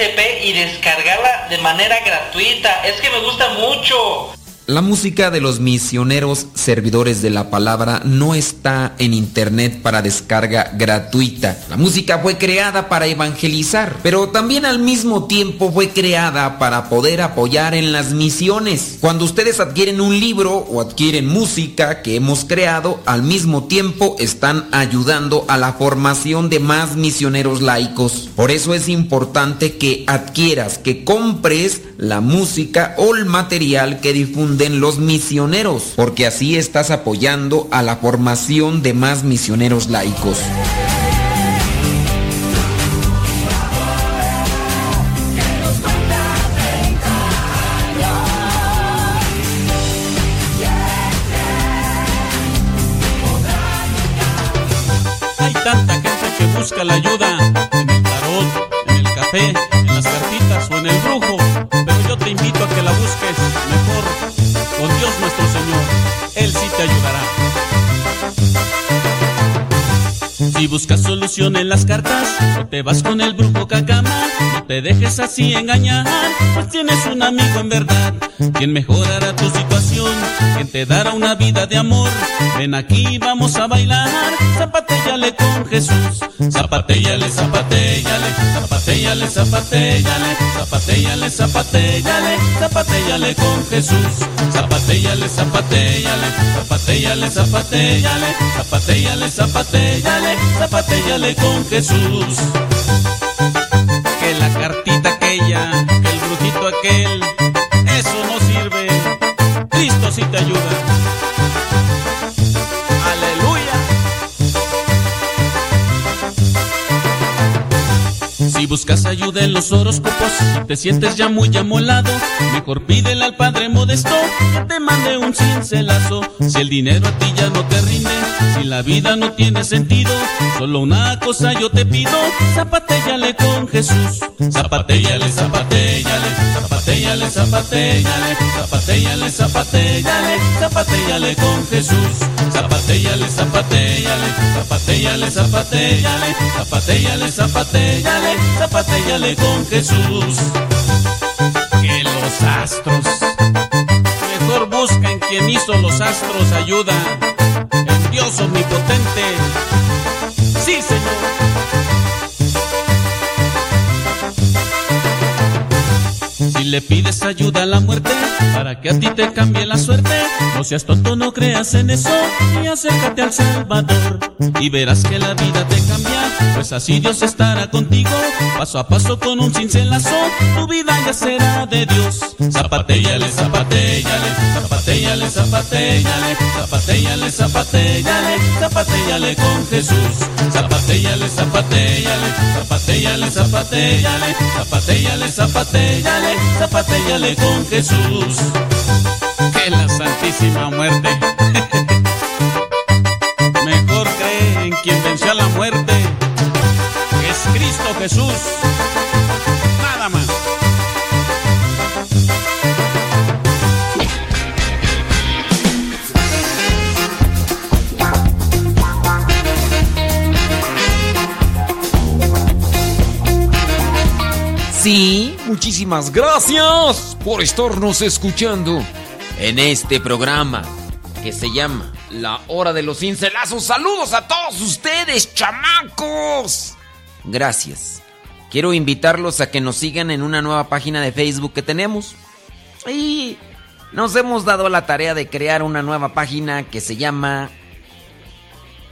y descargarla de manera gratuita? Es que me gusta mucho. La música de los misioneros servidores de la palabra no está en internet para descarga gratuita. La música fue creada para evangelizar, pero también al mismo tiempo fue creada para poder apoyar en las misiones. Cuando ustedes adquieren un libro o adquieren música que hemos creado, al mismo tiempo están ayudando a la formación de más misioneros laicos. Por eso es importante que adquieras, que compres la música o el material que difunde los misioneros, porque así estás apoyando a la formación de más misioneros laicos. Hay tanta gente que busca la ayuda en el tarot, en el café, en las cartitas o en el brujo, pero yo te invito a que la busques Si buscas solución en las cartas, o te vas con el brujo cacama, no te dejes así engañar, pues tienes un amigo en verdad, quien mejorará tu situación, quien te dará una vida de amor. Ven aquí, vamos a bailar, zapatéllale con Jesús, zapatéllale, zapatéllale, zapatéllale, zapatéllale, zapatéllale, zapatéllale, zapatéllale con Jesús, zapatéllale, zapatéllale, zapatéllale, zapatéllale, zapatéllale, zapatéllale, zapatéllale con Jesús. La cartita aquella, que el brujito aquel, eso no sirve. Cristo sí te ayuda. Buscas ayuda en los horóscopos te sientes ya muy amolado, mejor pídele al Padre Modesto que te mande un cincelazo. Si el dinero a ti ya no te rinde, si la vida no tiene sentido, solo una cosa yo te pido, zapatéllale con Jesús. Zapatéllale, zapatéllale, zapatéllale, zapatéllale, zapatéllale, zapatéllale, zapatéllale con Jesús. Zapatéllale, zapatéllale, zapatéllale, zapatéllale, zapatéllale, zapatéllale, zapatéllale con Jesús. Que los astros, mejor busca en quien hizo los astros ayuda, en Dios omnipotente. Sí, Señor. Le pides ayuda a la muerte para que a ti te cambie la suerte, no seas tonto, no creas en eso y acércate al Salvador y verás que la vida te cambia, pues así Dios estará contigo, paso a paso con un cincelazo, tu vida ya será de Dios. Zapatéllale, zapatéllale, zapatéllale, zapatéllale, zapatéllale, zapatéllale, zapatéllale con Jesús. Zapatéllale, zapatéllale, zapatéllale, zapatéllale, zapatéllale, zapatéllale, zapatéllale con Jesús. Que la Santísima Muerte. Mejor cree en quien venció la muerte, es Cristo Jesús. Muchísimas gracias por estarnos escuchando en este programa que se llama La Hora de los Cincelazos. Saludos a todos ustedes, chamacos. Gracias. Quiero invitarlos a que nos sigan en una nueva página de Facebook que tenemos. Y nos hemos dado la tarea de crear una nueva página que se llama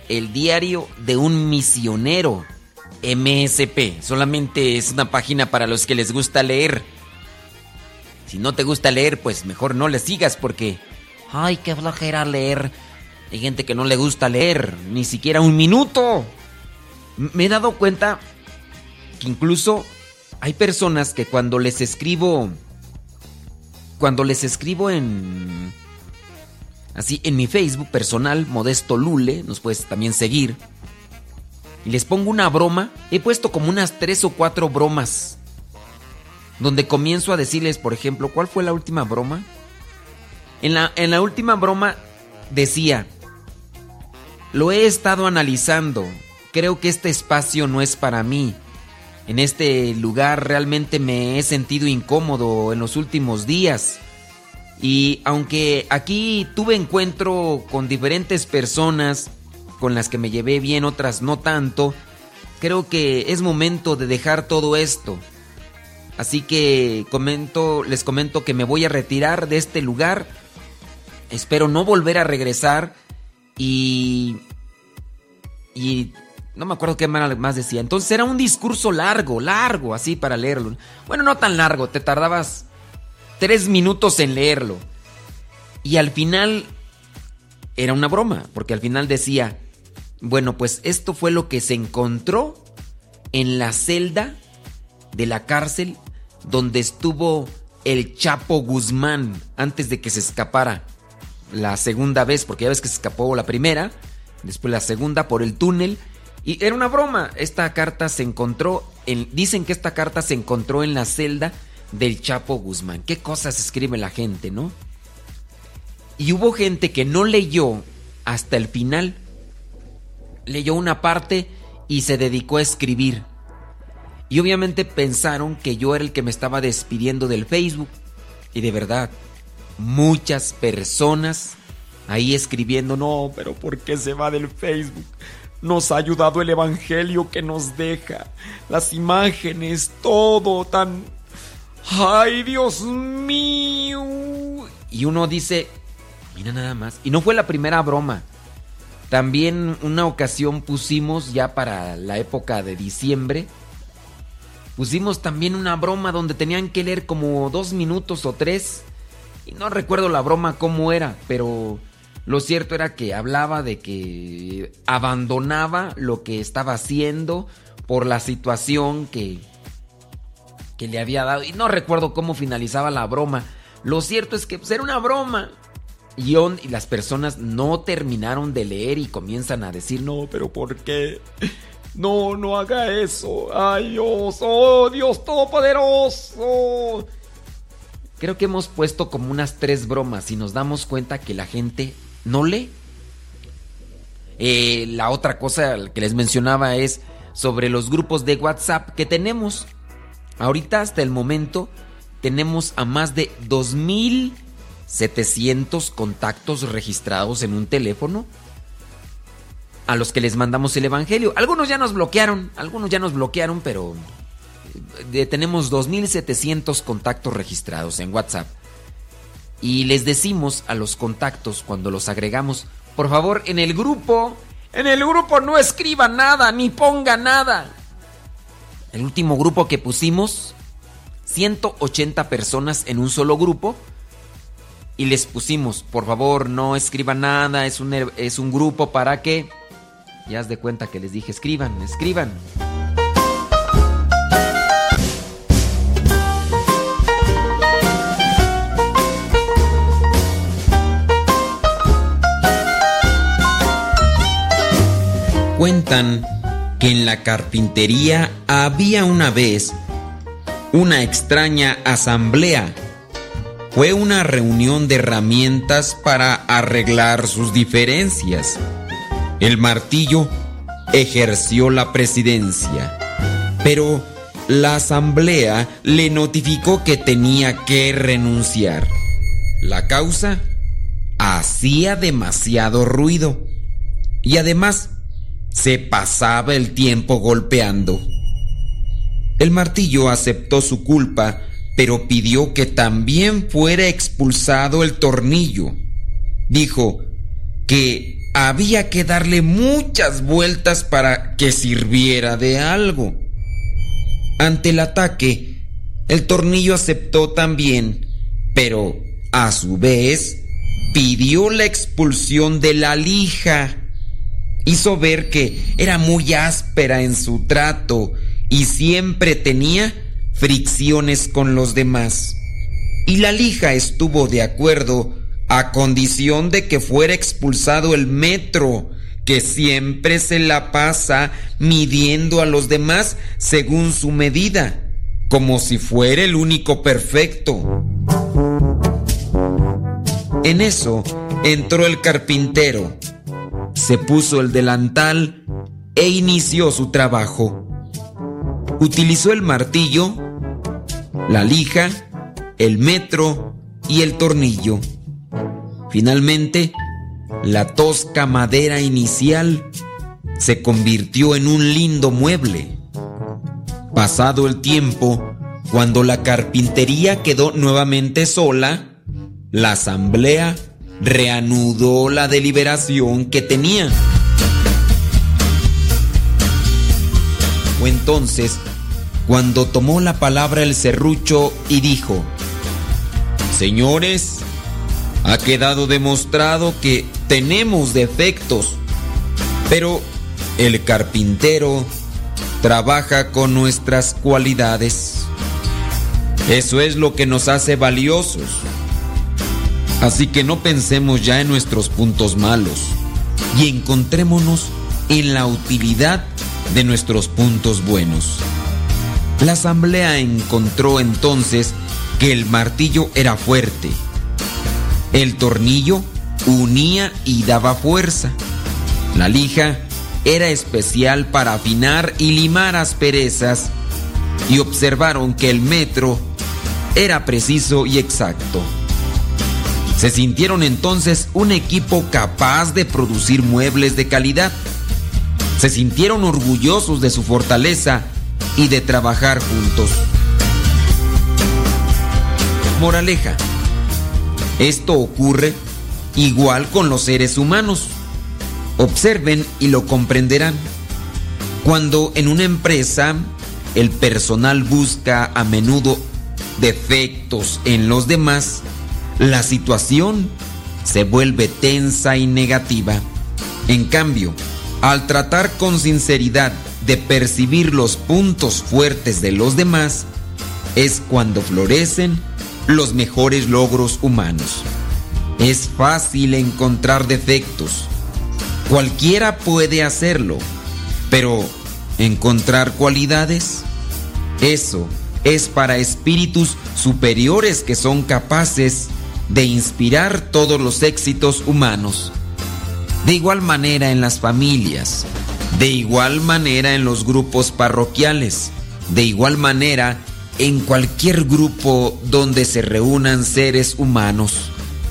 El Diario de un Misionero. MSP. Solamente es una página para los que les gusta leer. Si no te gusta leer, pues mejor no le sigas porque... Ay, qué flojera leer. Hay gente que no le gusta leer, ni siquiera un minuto. Me he dado cuenta que incluso hay personas que cuando les escribo... Cuando les escribo en... Así, en mi Facebook personal, Modesto Lule, nos puedes también seguir y les pongo una broma, he puesto como unas tres o cuatro bromas. Donde comienzo a decirles, por ejemplo, ¿cuál fue la última broma? En la, en la última broma decía, lo he estado analizando. creo que este espacio no es para mí. En este lugar realmente me he sentido incómodo en los últimos días. Y aunque aquí tuve encuentro con diferentes personas con las que me llevé bien, otras no tanto, creo que es momento de dejar todo esto. Así que comento, les comento que me voy a retirar de este lugar. Espero no volver a regresar y y no me acuerdo qué más decía. Entonces era un discurso largo, largo, así para leerlo. Bueno, no tan largo, te tardabas tres minutos en leerlo. Y al final era una broma, porque al final decía, bueno, pues esto fue lo que se encontró en la celda de la cárcel donde estuvo el Chapo Guzmán antes de que se escapara la segunda vez, porque ya ves que se escapó la primera, después la segunda por el túnel. Y era una broma. Esta carta se encontró, en, dicen que esta carta se encontró en la celda del Chapo Guzmán. Qué cosas escribe la gente, ¿no? Y hubo gente que no leyó hasta el final. Leyó una parte y se dedicó a escribir. Y obviamente pensaron que yo era el que me estaba despidiendo del Facebook. Y de verdad, muchas personas ahí escribiendo, no, pero ¿por qué se va del Facebook? Nos ha ayudado el Evangelio que nos deja, las imágenes, todo tan... ¡Ay, Dios mío! Y uno dice, mira nada más. Y no fue la primera broma. También una ocasión pusimos ya para la época de diciembre Pusimos también una broma donde tenían que leer como dos minutos o tres. Y no recuerdo la broma cómo era, pero lo cierto era que hablaba de que abandonaba lo que estaba haciendo por la situación que, que le había dado. Y no recuerdo cómo finalizaba la broma. Lo cierto es que pues, era una broma. Y, y las personas no terminaron de leer y comienzan a decir, no, pero ¿por qué? No, no haga eso. Ay Dios, oh Dios Todopoderoso. Creo que hemos puesto como unas tres bromas y nos damos cuenta que la gente no lee. Eh, la otra cosa que les mencionaba es sobre los grupos de WhatsApp que tenemos. Ahorita hasta el momento tenemos a más de 2.700 contactos registrados en un teléfono a los que les mandamos el Evangelio. Algunos ya nos bloquearon, algunos ya nos bloquearon, pero eh, tenemos 2.700 contactos registrados en WhatsApp. Y les decimos a los contactos cuando los agregamos, por favor, en el grupo, en el grupo no escriba nada, ni ponga nada. El último grupo que pusimos, 180 personas en un solo grupo. Y les pusimos, por favor, no escriban nada, es un, es un grupo para que ya haz de cuenta que les dije, escriban, escriban. Cuentan que en la carpintería había una vez una extraña asamblea. Fue una reunión de herramientas para arreglar sus diferencias. El martillo ejerció la presidencia, pero la asamblea le notificó que tenía que renunciar. La causa hacía demasiado ruido y además se pasaba el tiempo golpeando. El martillo aceptó su culpa, pero pidió que también fuera expulsado el tornillo. Dijo que había que darle muchas vueltas para que sirviera de algo. Ante el ataque, el tornillo aceptó también, pero a su vez pidió la expulsión de la lija. Hizo ver que era muy áspera en su trato y siempre tenía fricciones con los demás. Y la lija estuvo de acuerdo a condición de que fuera expulsado el metro, que siempre se la pasa midiendo a los demás según su medida, como si fuera el único perfecto. En eso entró el carpintero, se puso el delantal e inició su trabajo. Utilizó el martillo, la lija, el metro y el tornillo. Finalmente, la tosca madera inicial se convirtió en un lindo mueble. Pasado el tiempo, cuando la carpintería quedó nuevamente sola, la asamblea reanudó la deliberación que tenía. Fue entonces cuando tomó la palabra el serrucho y dijo, Señores, ha quedado demostrado que tenemos defectos, pero el carpintero trabaja con nuestras cualidades. Eso es lo que nos hace valiosos. Así que no pensemos ya en nuestros puntos malos y encontrémonos en la utilidad de nuestros puntos buenos. La asamblea encontró entonces que el martillo era fuerte. El tornillo unía y daba fuerza. La lija era especial para afinar y limar asperezas y observaron que el metro era preciso y exacto. Se sintieron entonces un equipo capaz de producir muebles de calidad. Se sintieron orgullosos de su fortaleza y de trabajar juntos. Moraleja. Esto ocurre igual con los seres humanos. Observen y lo comprenderán. Cuando en una empresa el personal busca a menudo defectos en los demás, la situación se vuelve tensa y negativa. En cambio, al tratar con sinceridad de percibir los puntos fuertes de los demás, es cuando florecen los mejores logros humanos. Es fácil encontrar defectos. Cualquiera puede hacerlo, pero encontrar cualidades, eso es para espíritus superiores que son capaces de inspirar todos los éxitos humanos. De igual manera en las familias, de igual manera en los grupos parroquiales, de igual manera en cualquier grupo donde se reúnan seres humanos.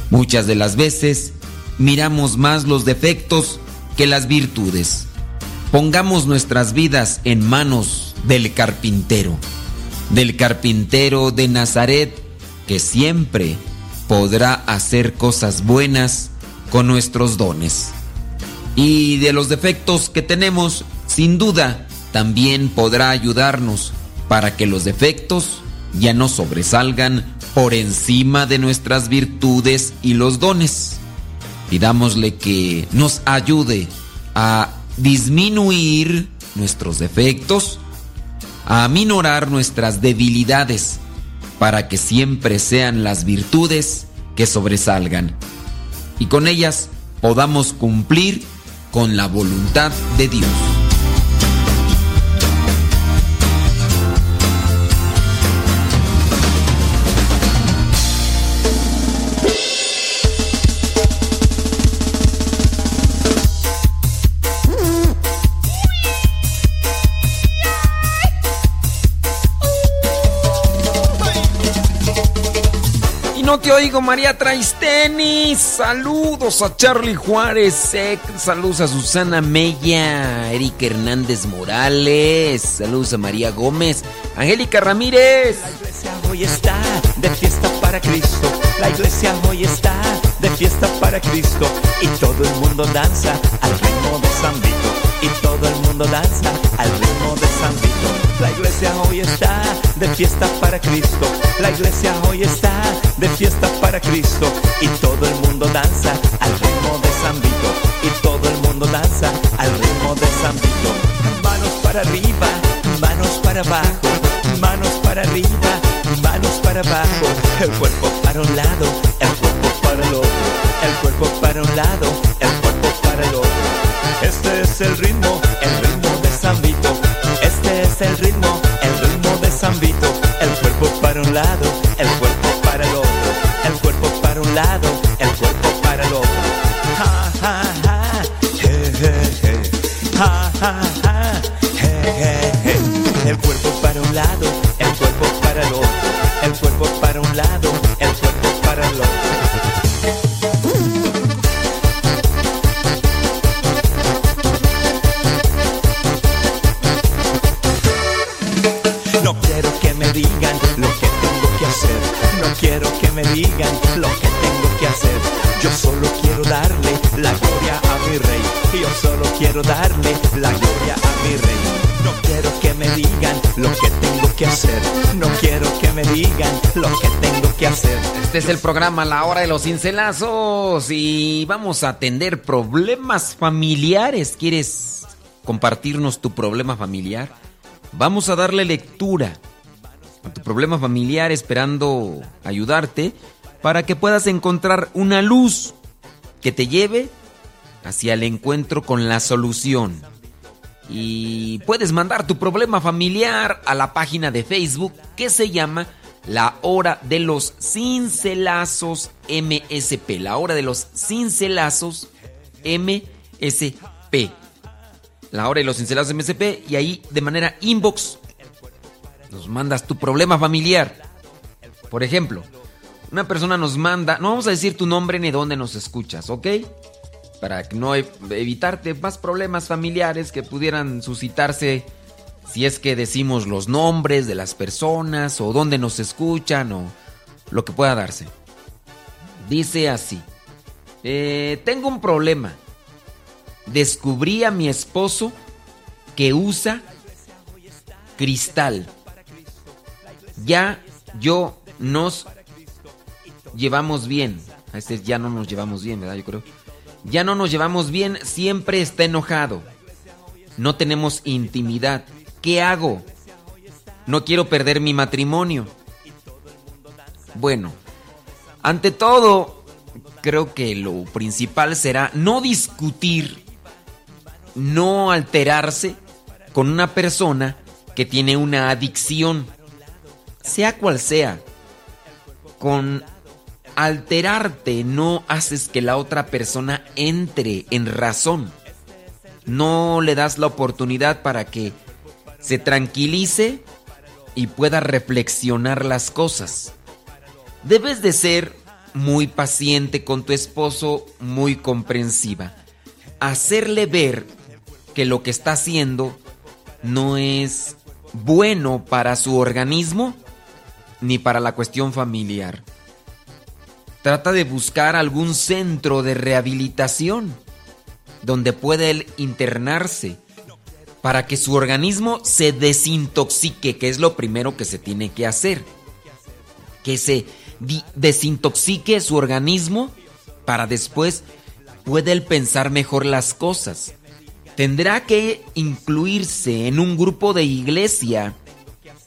Muchas de las veces miramos más los defectos que las virtudes. Pongamos nuestras vidas en manos del carpintero, del carpintero de Nazaret que siempre podrá hacer cosas buenas con nuestros dones. Y de los defectos que tenemos, sin duda, también podrá ayudarnos para que los defectos ya no sobresalgan por encima de nuestras virtudes y los dones. Pidámosle que nos ayude a disminuir nuestros defectos, a minorar nuestras debilidades, para que siempre sean las virtudes que sobresalgan y con ellas podamos cumplir con la voluntad de Dios. Te oigo, María traes tenis. Saludos a Charlie Juárez. Saludos a Susana Mella, Erika Hernández Morales. Saludos a María Gómez. Angélica Ramírez. La iglesia hoy está de fiesta para Cristo. La iglesia hoy está de fiesta para Cristo. Y todo el mundo danza al ritmo de San Vito. Y todo el mundo danza al ritmo de San Vito. La iglesia hoy está de fiesta para Cristo. La iglesia hoy está de fiesta para Cristo. Y todo el mundo danza al ritmo de San Vito. Y todo el mundo danza al ritmo de San Vito. Manos para arriba, manos para abajo. Manos para arriba, manos para abajo. El cuerpo para un lado, el cuerpo para el otro. El cuerpo para un lado, el cuerpo para el otro. Este es el ritmo, lado, el cuerpo para el otro, el cuerpo para un lado, el cuerpo para el otro. Ja, ja, ja, je, je, je. Ja, ja, ja, je, je, je. El cuerpo para un lado, Este es el programa La Hora de los Cincelazos y vamos a atender problemas familiares. ¿Quieres compartirnos tu problema familiar? Vamos a darle lectura a tu problema familiar esperando ayudarte para que puedas encontrar una luz que te lleve hacia el encuentro con la solución. Y puedes mandar tu problema familiar a la página de Facebook que se llama La Hora de los Cincelazos MSP. La Hora de los Cincelazos MSP. La Hora de los Cincelazos MSP. Y ahí de manera inbox nos mandas tu problema familiar. Por ejemplo, una persona nos manda, no vamos a decir tu nombre ni dónde nos escuchas, ¿ok? Para no evitarte más problemas familiares que pudieran suscitarse si es que decimos los nombres de las personas o dónde nos escuchan o lo que pueda darse. Dice así, eh, tengo un problema. Descubrí a mi esposo que usa cristal. Ya yo nos llevamos bien. A este ya no nos llevamos bien, ¿verdad? Yo creo. Ya no nos llevamos bien, siempre está enojado. No tenemos intimidad. ¿Qué hago? No quiero perder mi matrimonio. Bueno, ante todo, creo que lo principal será no discutir, no alterarse con una persona que tiene una adicción, sea cual sea. Con alterarte no haces que la otra persona entre en razón. No le das la oportunidad para que se tranquilice y pueda reflexionar las cosas. Debes de ser muy paciente con tu esposo, muy comprensiva. Hacerle ver que lo que está haciendo no es bueno para su organismo ni para la cuestión familiar. Trata de buscar algún centro de rehabilitación donde pueda él internarse para que su organismo se desintoxique, que es lo primero que se tiene que hacer. Que se desintoxique su organismo para después pueda él pensar mejor las cosas. Tendrá que incluirse en un grupo de iglesia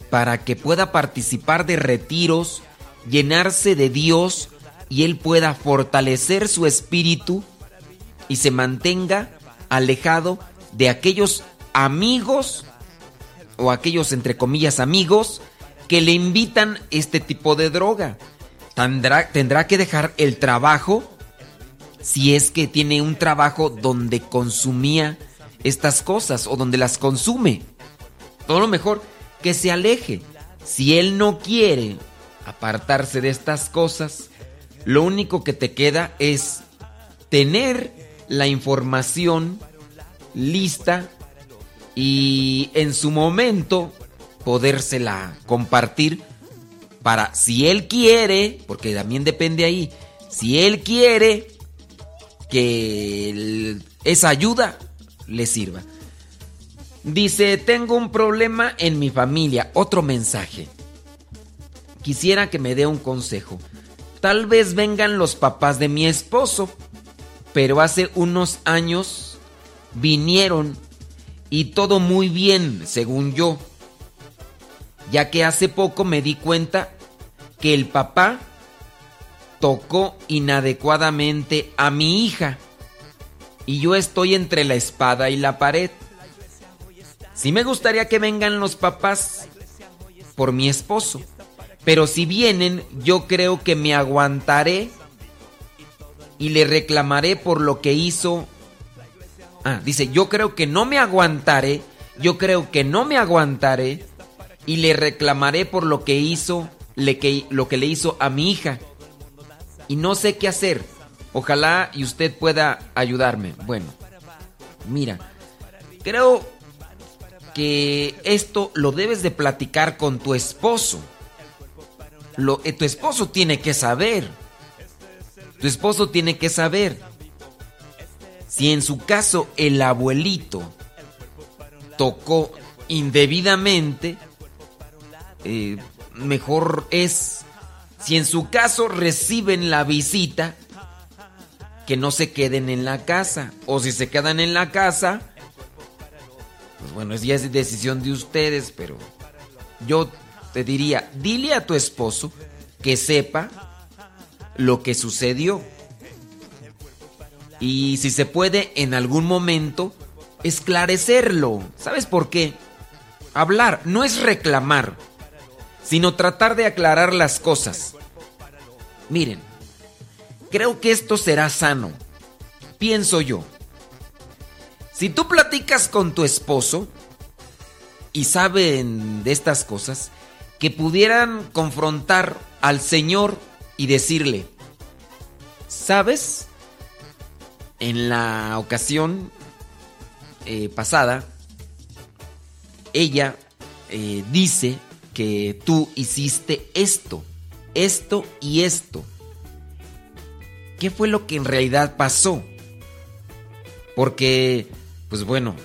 para que pueda participar de retiros, llenarse de Dios, y él pueda fortalecer su espíritu y se mantenga alejado de aquellos amigos o aquellos entre comillas amigos que le invitan este tipo de droga. Tendrá, tendrá que dejar el trabajo si es que tiene un trabajo donde consumía estas cosas o donde las consume. Todo lo mejor que se aleje. Si él no quiere apartarse de estas cosas, lo único que te queda es tener la información lista y en su momento podérsela compartir para si él quiere, porque también depende ahí, si él quiere que esa ayuda le sirva. Dice, tengo un problema en mi familia. Otro mensaje. Quisiera que me dé un consejo. Tal vez vengan los papás de mi esposo, pero hace unos años vinieron y todo muy bien, según yo, ya que hace poco me di cuenta que el papá tocó inadecuadamente a mi hija y yo estoy entre la espada y la pared. Sí me gustaría que vengan los papás por mi esposo pero si vienen, yo creo que me aguantaré y le reclamaré por lo que hizo. Ah, dice, yo creo que no me aguantaré, yo creo que no me aguantaré y le reclamaré por lo que hizo, le que, lo que le hizo a mi hija. Y no sé qué hacer. Ojalá y usted pueda ayudarme. Bueno, mira, creo que esto lo debes de platicar con tu esposo lo, eh, tu esposo tiene que saber. Tu esposo tiene que saber. Si en su caso el abuelito tocó indebidamente, eh, mejor es, si en su caso reciben la visita, que no se queden en la casa. O si se quedan en la casa, pues bueno, ya es decisión de ustedes, pero yo te diría, dile a tu esposo que sepa lo que sucedió. Y si se puede en algún momento, esclarecerlo. ¿Sabes por qué? Hablar no es reclamar, sino tratar de aclarar las cosas. Miren, creo que esto será sano. Pienso yo. Si tú platicas con tu esposo y saben de estas cosas, que pudieran confrontar al Señor y decirle, ¿sabes? En la ocasión eh, pasada, ella eh, dice que tú hiciste esto, esto y esto. ¿Qué fue lo que en realidad pasó? Porque, pues bueno,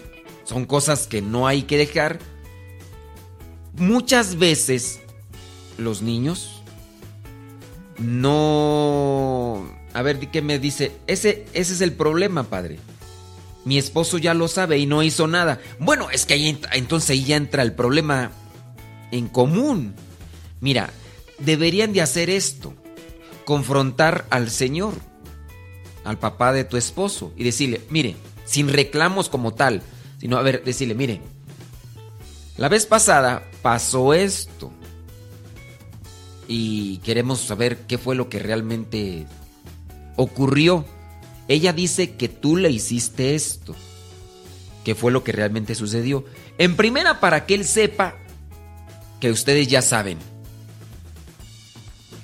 son cosas que no hay que dejar. Muchas veces los niños no... A ver, ¿qué me dice? Ese, ese es el problema, padre. Mi esposo ya lo sabe y no hizo nada. Bueno, es que ahí entonces ahí ya entra el problema en común. Mira, deberían de hacer esto. Confrontar al Señor, al papá de tu esposo y decirle, mire, sin reclamos como tal, sino, a ver, decirle, mire, la vez pasada pasó esto y queremos saber qué fue lo que realmente ocurrió. Ella dice que tú le hiciste esto. ¿Qué fue lo que realmente sucedió? En primera, para que él sepa que ustedes ya saben.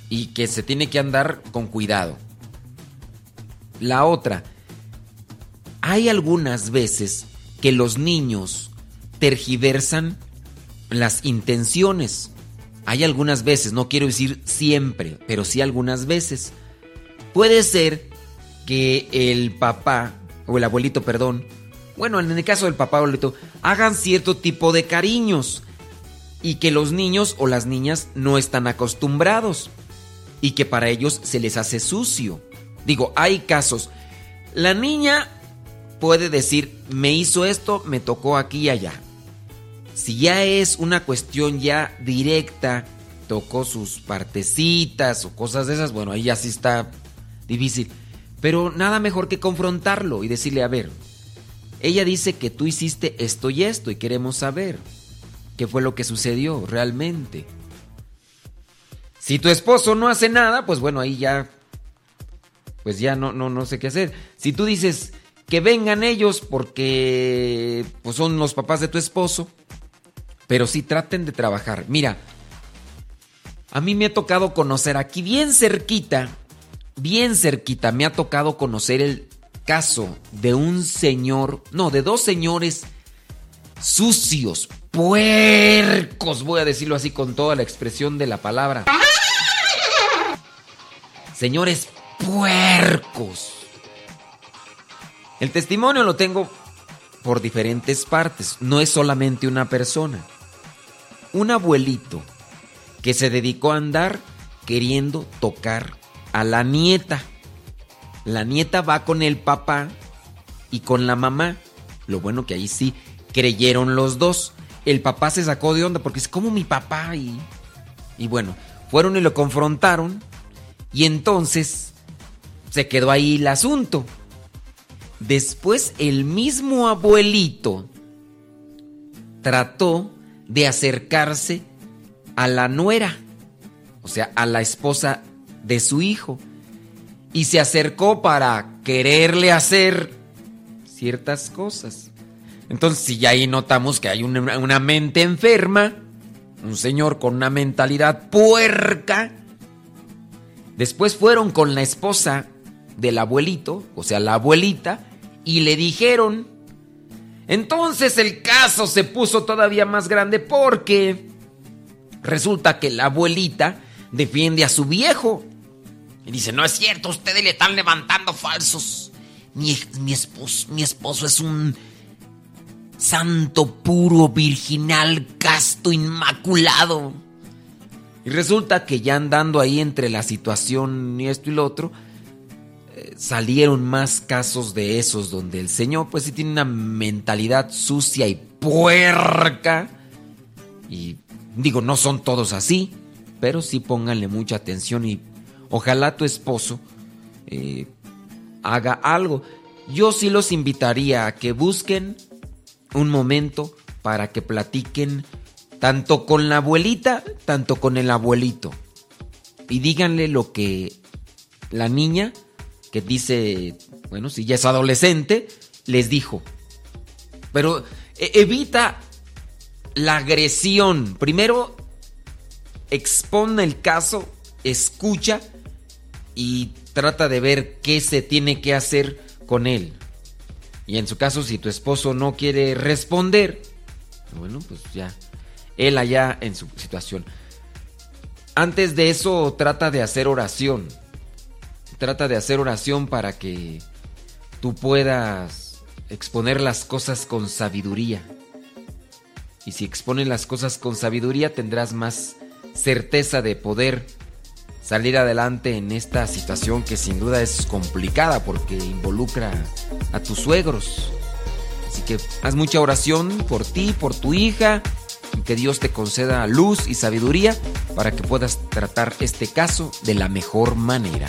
Y que se tiene que andar con cuidado. La otra, hay algunas veces que los niños tergiversan las intenciones. Hay algunas veces, no quiero decir siempre, pero sí algunas veces. Puede ser que el papá, o el abuelito, perdón, bueno, en el caso del papá abuelito, hagan cierto tipo de cariños y que los niños o las niñas no están acostumbrados y que para ellos se les hace sucio. Digo, hay casos. La niña puede decir, me hizo esto, me tocó aquí y allá. Si ya es una cuestión ya directa, tocó sus partecitas o cosas de esas, bueno, ahí ya sí está difícil. Pero nada mejor que confrontarlo y decirle, a ver, ella dice que tú hiciste esto y esto y queremos saber qué fue lo que sucedió realmente. Si tu esposo no hace nada, pues bueno, ahí ya pues ya no no no sé qué hacer. Si tú dices que vengan ellos porque pues son los papás de tu esposo, pero sí traten de trabajar. Mira, a mí me ha tocado conocer aquí bien cerquita, bien cerquita, me ha tocado conocer el caso de un señor, no, de dos señores sucios, puercos, voy a decirlo así con toda la expresión de la palabra. Señores puercos. El testimonio lo tengo por diferentes partes, no es solamente una persona un abuelito que se dedicó a andar queriendo tocar a la nieta. La nieta va con el papá y con la mamá. Lo bueno que ahí sí creyeron los dos. El papá se sacó de onda porque es como mi papá y... Y bueno, fueron y lo confrontaron y entonces se quedó ahí el asunto. Después el mismo abuelito trató de acercarse a la nuera, o sea, a la esposa de su hijo, y se acercó para quererle hacer ciertas cosas. Entonces, si ya ahí notamos que hay una, una mente enferma, un señor con una mentalidad puerca, después fueron con la esposa del abuelito, o sea, la abuelita, y le dijeron, entonces el caso se puso todavía más grande porque resulta que la abuelita defiende a su viejo. Y dice, no es cierto, ustedes le están levantando falsos. mi, mi, esposo, mi esposo es un santo, puro, virginal, casto, inmaculado. Y resulta que ya andando ahí entre la situación y esto y lo otro, eh, salieron más casos de esos donde el Señor pues sí tiene una mentalidad sucia y puerca. Y digo, no son todos así, pero sí pónganle mucha atención y ojalá tu esposo eh, haga algo. Yo sí los invitaría a que busquen un momento para que platiquen tanto con la abuelita, tanto con el abuelito. Y díganle lo que la niña, que dice, bueno, si ya es adolescente, les dijo. Pero e, evita la agresión. Primero, expone el caso, escucha y trata de ver qué se tiene que hacer con él. Y en su caso, si tu esposo no quiere responder, bueno, pues ya, él allá en su situación. Antes de eso, trata de hacer oración. Trata de hacer oración para que tú puedas exponer las cosas con sabiduría. Y si expones las cosas con sabiduría, tendrás más certeza de poder salir adelante en esta situación que sin duda es complicada porque involucra a tus suegros. Así que haz mucha oración por ti, por tu hija, que Dios te conceda luz y sabiduría para que puedas tratar este caso de la mejor manera.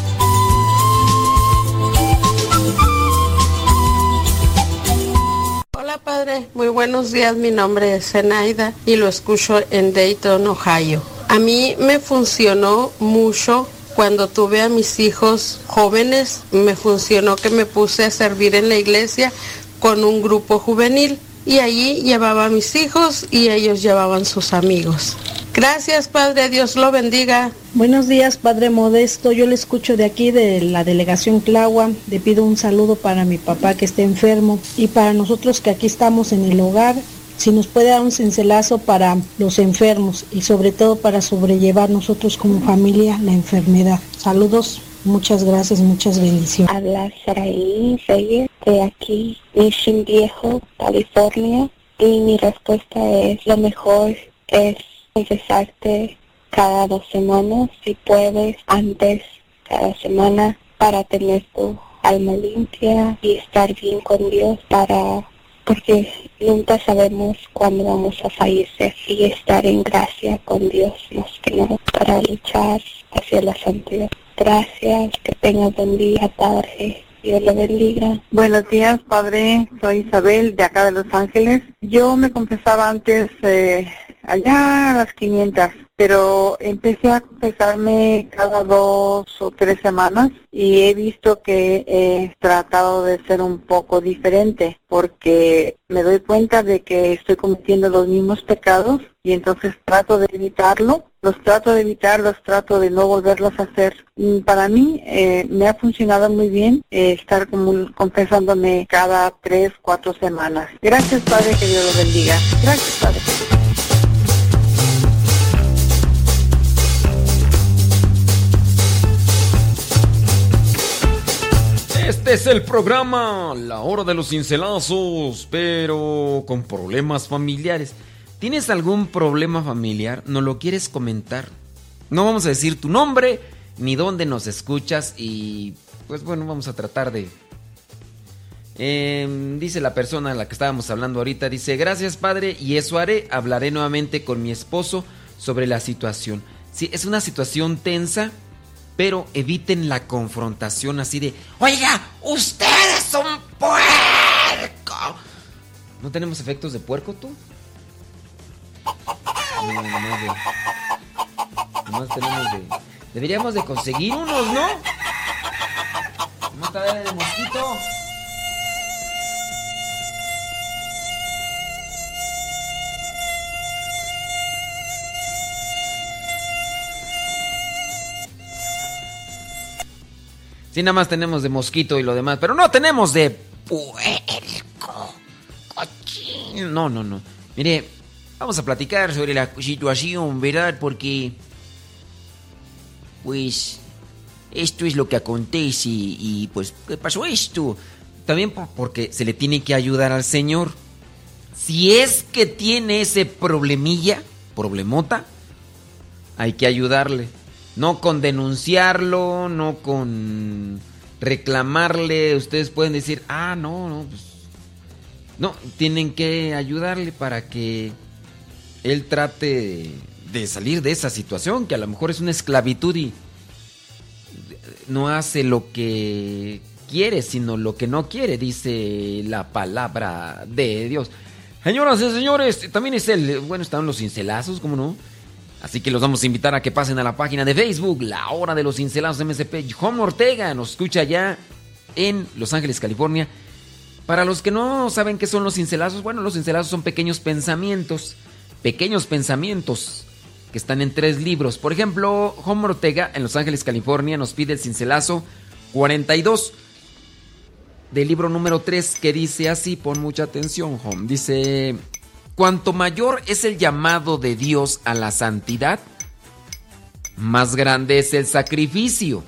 Padre, muy buenos días. Mi nombre es Zenaida y lo escucho en Dayton, Ohio. A mí me funcionó mucho cuando tuve a mis hijos jóvenes. Me funcionó que me puse a servir en la iglesia con un grupo juvenil y allí llevaba a mis hijos y ellos llevaban sus amigos. Gracias, Padre, Dios lo bendiga. Buenos días, Padre Modesto. Yo le escucho de aquí, de la delegación Clagua. Le pido un saludo para mi papá que está enfermo y para nosotros que aquí estamos en el hogar. Si nos puede dar un cincelazo para los enfermos y sobre todo para sobrellevar nosotros como familia la enfermedad. Saludos, muchas gracias, muchas bendiciones. Habla Saraí Reyes de aquí, Mission Viejo, California. Y mi respuesta es, lo mejor es confesarte cada dos semanas, si puedes, antes cada semana, para tener tu alma limpia y estar bien con Dios, para porque nunca sabemos cuándo vamos a fallecer y estar en gracia con Dios más que nada para luchar hacia la santidad. Gracias, que tenga buen día, Padre. Dios lo bendiga. Buenos días, Padre. Soy Isabel, de acá de Los Ángeles. Yo me confesaba antes eh, allá a las 500, pero empecé a confesarme cada dos o tres semanas y he visto que he tratado de ser un poco diferente porque me doy cuenta de que estoy cometiendo los mismos pecados y entonces trato de evitarlo, los trato de evitar, los trato de no volverlos a hacer. Mm, para mí eh, me ha funcionado muy bien eh, estar confesándome cada tres, cuatro semanas. Gracias Padre, que Dios lo bendiga. Gracias Padre. Es el programa La Hora de los Cincelazos, pero con problemas familiares. ¿Tienes algún problema familiar? ¿No lo quieres comentar? No vamos a decir tu nombre ni dónde nos escuchas y pues bueno, vamos a tratar de... Em, dice la persona a la que estábamos hablando ahorita, dice, gracias padre, y eso haré, hablaré nuevamente con mi esposo sobre la situación. Sí, es una situación tensa, pero eviten la confrontación así de, oiga, ustedes son puerco. ¿No tenemos efectos de puerco tú? No, nomás de, nomás tenemos de... Deberíamos de conseguir unos, ¿no? ¿Cómo está de mosquito? Sí, nada más tenemos de mosquito y lo demás, pero no tenemos de puerco. No, no, no. Mire, vamos a platicar sobre la situación, ¿verdad? Porque, pues, esto es lo que acontece y, pues, ¿qué pasó esto? También porque se le tiene que ayudar al Señor. Si es que tiene ese problemilla, problemota, hay que ayudarle. No con denunciarlo, no con reclamarle. Ustedes pueden decir, ah, no, no, pues. No, tienen que ayudarle para que él trate de salir de esa situación, que a lo mejor es una esclavitud y no hace lo que quiere, sino lo que no quiere, dice la palabra de Dios. Señoras y señores, también es el, bueno, están los cincelazos, ¿cómo no? Así que los vamos a invitar a que pasen a la página de Facebook, La Hora de los Cincelados MSP. Juan Ortega nos escucha ya en Los Ángeles, California. Para los que no saben qué son los cincelazos, bueno, los cincelazos son pequeños pensamientos, pequeños pensamientos que están en tres libros. Por ejemplo, Juan Ortega en Los Ángeles, California nos pide el cincelazo 42 del libro número 3 que dice así, pon mucha atención, Home. Dice, Cuanto mayor es el llamado de Dios a la santidad, más grande es el sacrificio.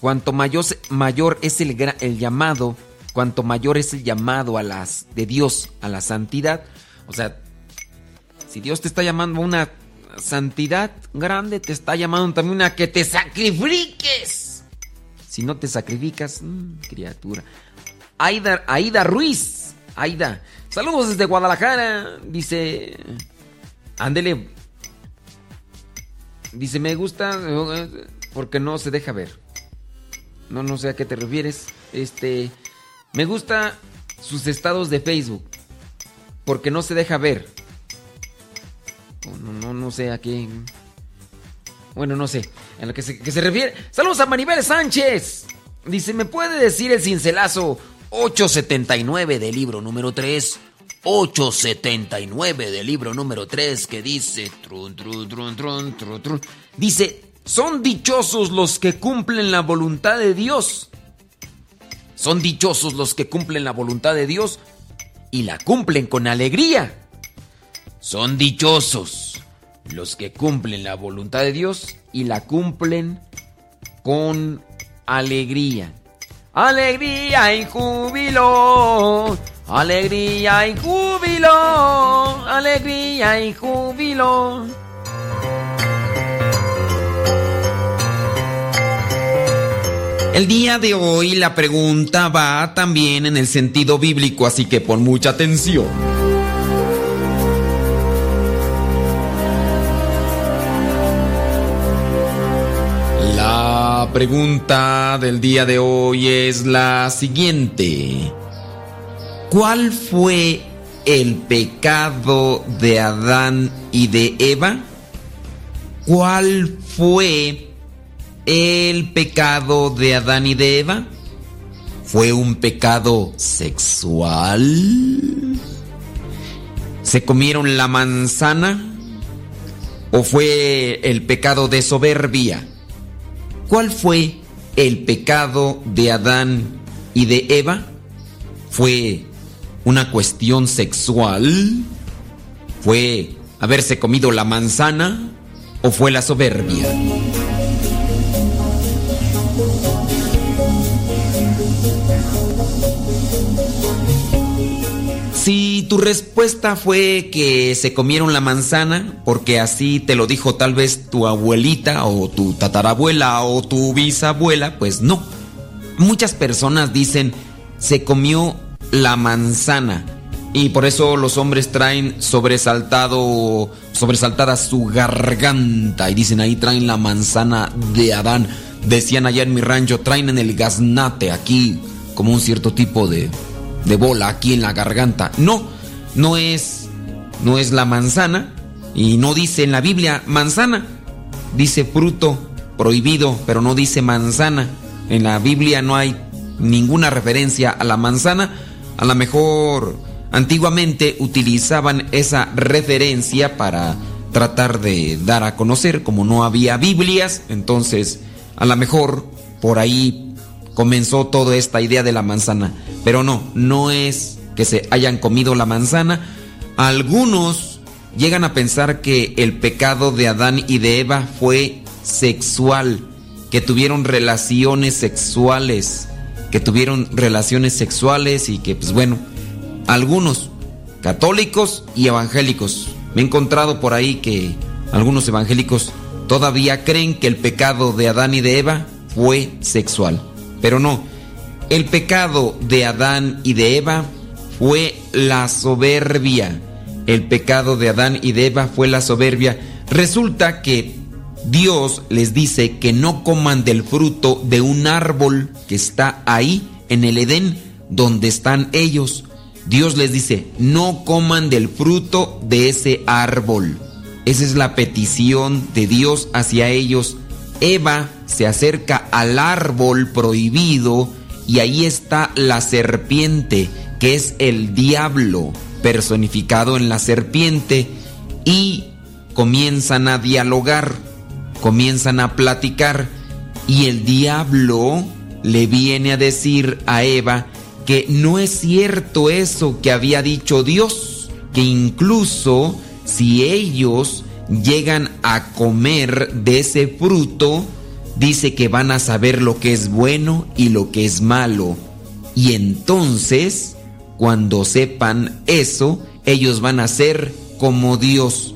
Cuanto mayor, mayor es el, el, llamado, cuanto mayor es el llamado a las, de Dios a la santidad, o sea, si Dios te está llamando a una santidad grande, te está llamando también a que te sacrifiques. Si no te sacrificas, mmm, criatura. Aida, Aida Ruiz, Aida, Saludos desde Guadalajara. Dice. Ándele. Dice, me gusta porque no se deja ver. No, no sé a qué te refieres. Este. Me gusta sus estados de Facebook. Porque no se deja ver. No, no, no sé a qué. Bueno, no sé. En lo que se, que se refiere. Saludos a Maribel Sánchez. Dice, ¿me puede decir el cincelazo 879 del libro número 3. 879 del libro número 3 que dice... Trun, trun, trun, dice, son dichosos los que cumplen la voluntad de Dios. Son dichosos los que cumplen la voluntad de Dios y la cumplen con alegría. Son dichosos los que cumplen la voluntad de Dios y la cumplen con alegría. Alegría y júbilo. Alegría y júbilo. Alegría y júbilo. El día de hoy la pregunta va también en el sentido bíblico, así que pon mucha atención. Pregunta del día de hoy es la siguiente. ¿Cuál fue el pecado de Adán y de Eva? ¿Cuál fue el pecado de Adán y de Eva? ¿Fue un pecado sexual? ¿Se comieron la manzana? ¿O fue el pecado de soberbia? ¿Cuál fue el pecado de Adán y de Eva? ¿Fue una cuestión sexual? ¿Fue haberse comido la manzana o fue la soberbia? Si tu respuesta fue que se comieron la manzana porque así te lo dijo tal vez tu abuelita o tu tatarabuela o tu bisabuela, pues no. Muchas personas dicen se comió la manzana y por eso los hombres traen sobresaltado sobresaltada su garganta y dicen ahí traen la manzana de Adán. Decían allá en mi rancho, traen en el gaznate aquí como un cierto tipo de de bola aquí en la garganta. No, no es, no es la manzana y no dice en la Biblia manzana, dice fruto prohibido, pero no dice manzana. En la Biblia no hay ninguna referencia a la manzana. A lo mejor antiguamente utilizaban esa referencia para tratar de dar a conocer, como no había Biblias, entonces a lo mejor por ahí comenzó toda esta idea de la manzana. Pero no, no es que se hayan comido la manzana. Algunos llegan a pensar que el pecado de Adán y de Eva fue sexual, que tuvieron relaciones sexuales, que tuvieron relaciones sexuales y que pues bueno, algunos católicos y evangélicos. Me he encontrado por ahí que algunos evangélicos todavía creen que el pecado de Adán y de Eva fue sexual. Pero no, el pecado de Adán y de Eva fue la soberbia. El pecado de Adán y de Eva fue la soberbia. Resulta que Dios les dice que no coman del fruto de un árbol que está ahí en el Edén donde están ellos. Dios les dice, no coman del fruto de ese árbol. Esa es la petición de Dios hacia ellos. Eva se acerca al árbol prohibido y ahí está la serpiente, que es el diablo personificado en la serpiente, y comienzan a dialogar, comienzan a platicar, y el diablo le viene a decir a Eva que no es cierto eso que había dicho Dios, que incluso si ellos llegan a comer de ese fruto, dice que van a saber lo que es bueno y lo que es malo. Y entonces, cuando sepan eso, ellos van a ser como Dios.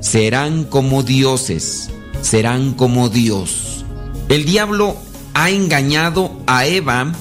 Serán como dioses. Serán como Dios. El diablo ha engañado a Eva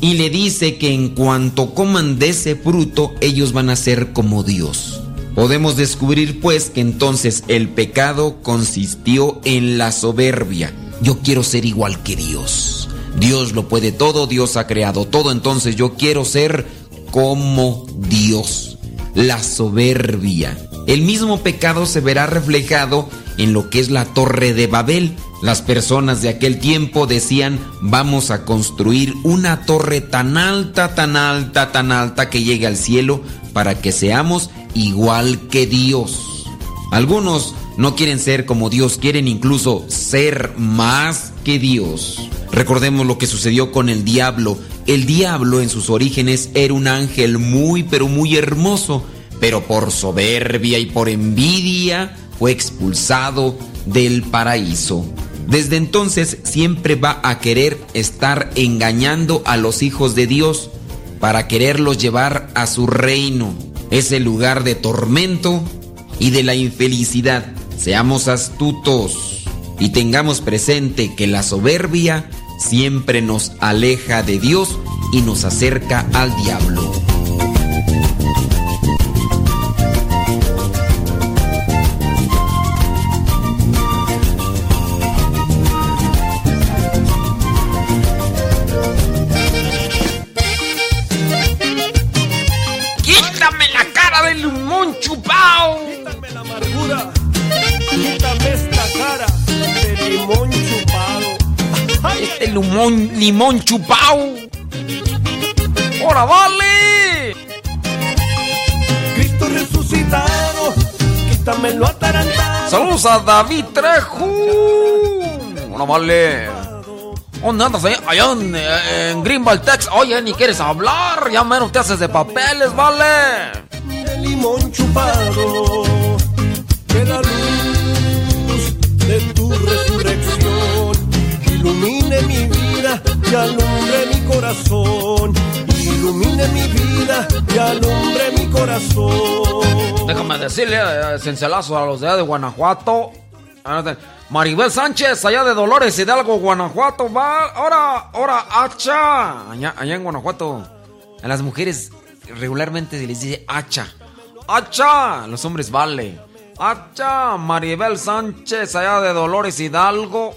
y le dice que en cuanto coman de ese fruto, ellos van a ser como Dios. Podemos descubrir pues que entonces el pecado consistió en la soberbia. Yo quiero ser igual que Dios. Dios lo puede todo, Dios ha creado todo, entonces yo quiero ser como Dios. La soberbia. El mismo pecado se verá reflejado en lo que es la torre de Babel. Las personas de aquel tiempo decían, vamos a construir una torre tan alta, tan alta, tan alta que llegue al cielo para que seamos igual que Dios. Algunos no quieren ser como Dios, quieren incluso ser más que Dios. Recordemos lo que sucedió con el diablo. El diablo en sus orígenes era un ángel muy pero muy hermoso, pero por soberbia y por envidia fue expulsado del paraíso. Desde entonces siempre va a querer estar engañando a los hijos de Dios para quererlos llevar a su reino es el lugar de tormento y de la infelicidad. Seamos astutos y tengamos presente que la soberbia siempre nos aleja de Dios y nos acerca al diablo. Limón, limón chupao. ¡Ahora vale! Cristo resucitado, quítamelo atarantado. Saludos a David Trejo. ¡Ahora vale! ¿Dónde andas ahí? Allá en, en Greenville, Texas. Oye, ni quieres hablar. Ya menos te haces de papeles, vale. El limón chupado, que la luz de tu resurrección y alumbre mi corazón. Ilumine mi vida y alumbre mi corazón. Déjame decirle, eh, a los de allá de Guanajuato. Maribel Sánchez, allá de Dolores Hidalgo, Guanajuato, va. Ahora, ahora, hacha. Allá, allá en Guanajuato, a las mujeres regularmente se les dice hacha. Hacha, los hombres vale. Hacha, Maribel Sánchez, allá de Dolores Hidalgo.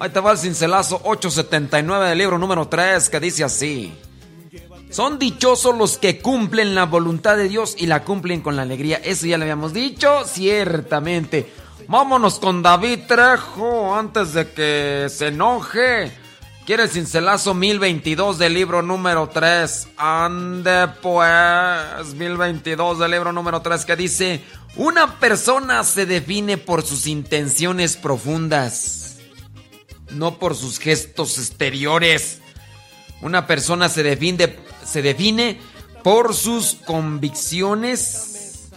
Ahí te va el cincelazo 879 del libro número 3 que dice así. Son dichosos los que cumplen la voluntad de Dios y la cumplen con la alegría. Eso ya lo habíamos dicho, ciertamente. Vámonos con David Trejo antes de que se enoje. Quiere el cincelazo 1022 del libro número 3. Ande pues, 1022 del libro número 3 que dice, una persona se define por sus intenciones profundas, no por sus gestos exteriores. Una persona se define, se define por sus convicciones,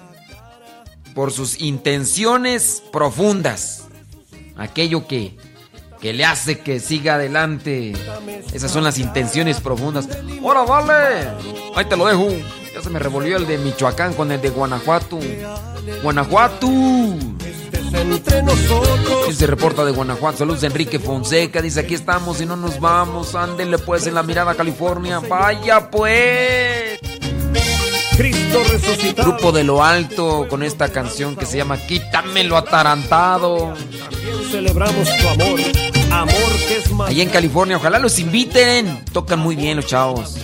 por sus intenciones profundas. Aquello que, que le hace que siga adelante. Esas son las intenciones profundas. ¡Ahora vale! Ahí te lo dejo. Ya se me revolvió el de Michoacán con el de Guanajuato. Guanajuato. Entre nosotros. Él se reporta de Guanajuato. Saludos Enrique Fonseca. Dice aquí estamos y no nos vamos. Ándenle pues en la mirada California. Vaya pues. Cristo resucitado. Grupo de lo alto con esta canción que se llama Quítamelo atarantado. También celebramos tu amor. Amor que es más Allá en California, ojalá los inviten. Tocan muy bien los chavos.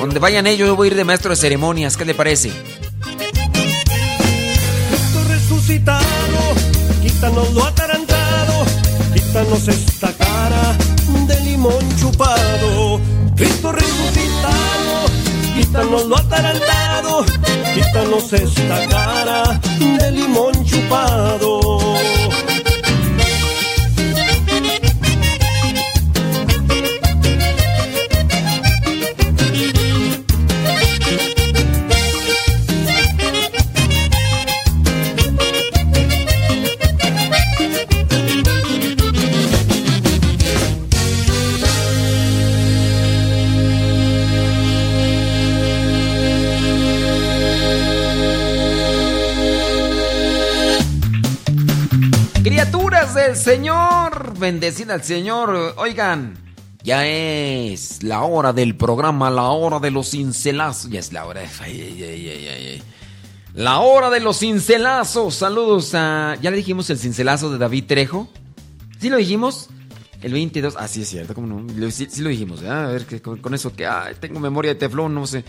Donde vayan ellos, yo voy a ir de maestro de ceremonias. ¿Qué le parece? Quítanos lo atarantado, quítanos esta cara de limón chupado. Cristo resucitado, quítanos lo atarantado, quítanos esta cara de limón chupado. Del Señor, bendecida al Señor. Oigan, ya es la hora del programa, la hora de los cincelazos. Ya es la hora. ay. La hora de los cincelazos. Saludos a. ¿Ya le dijimos el cincelazo de David Trejo? ¿Sí lo dijimos? El 22. Ah, sí, es cierto, ¿cómo no? Sí, lo dijimos. A ver, con, eso que. tengo memoria de teflón, no sé.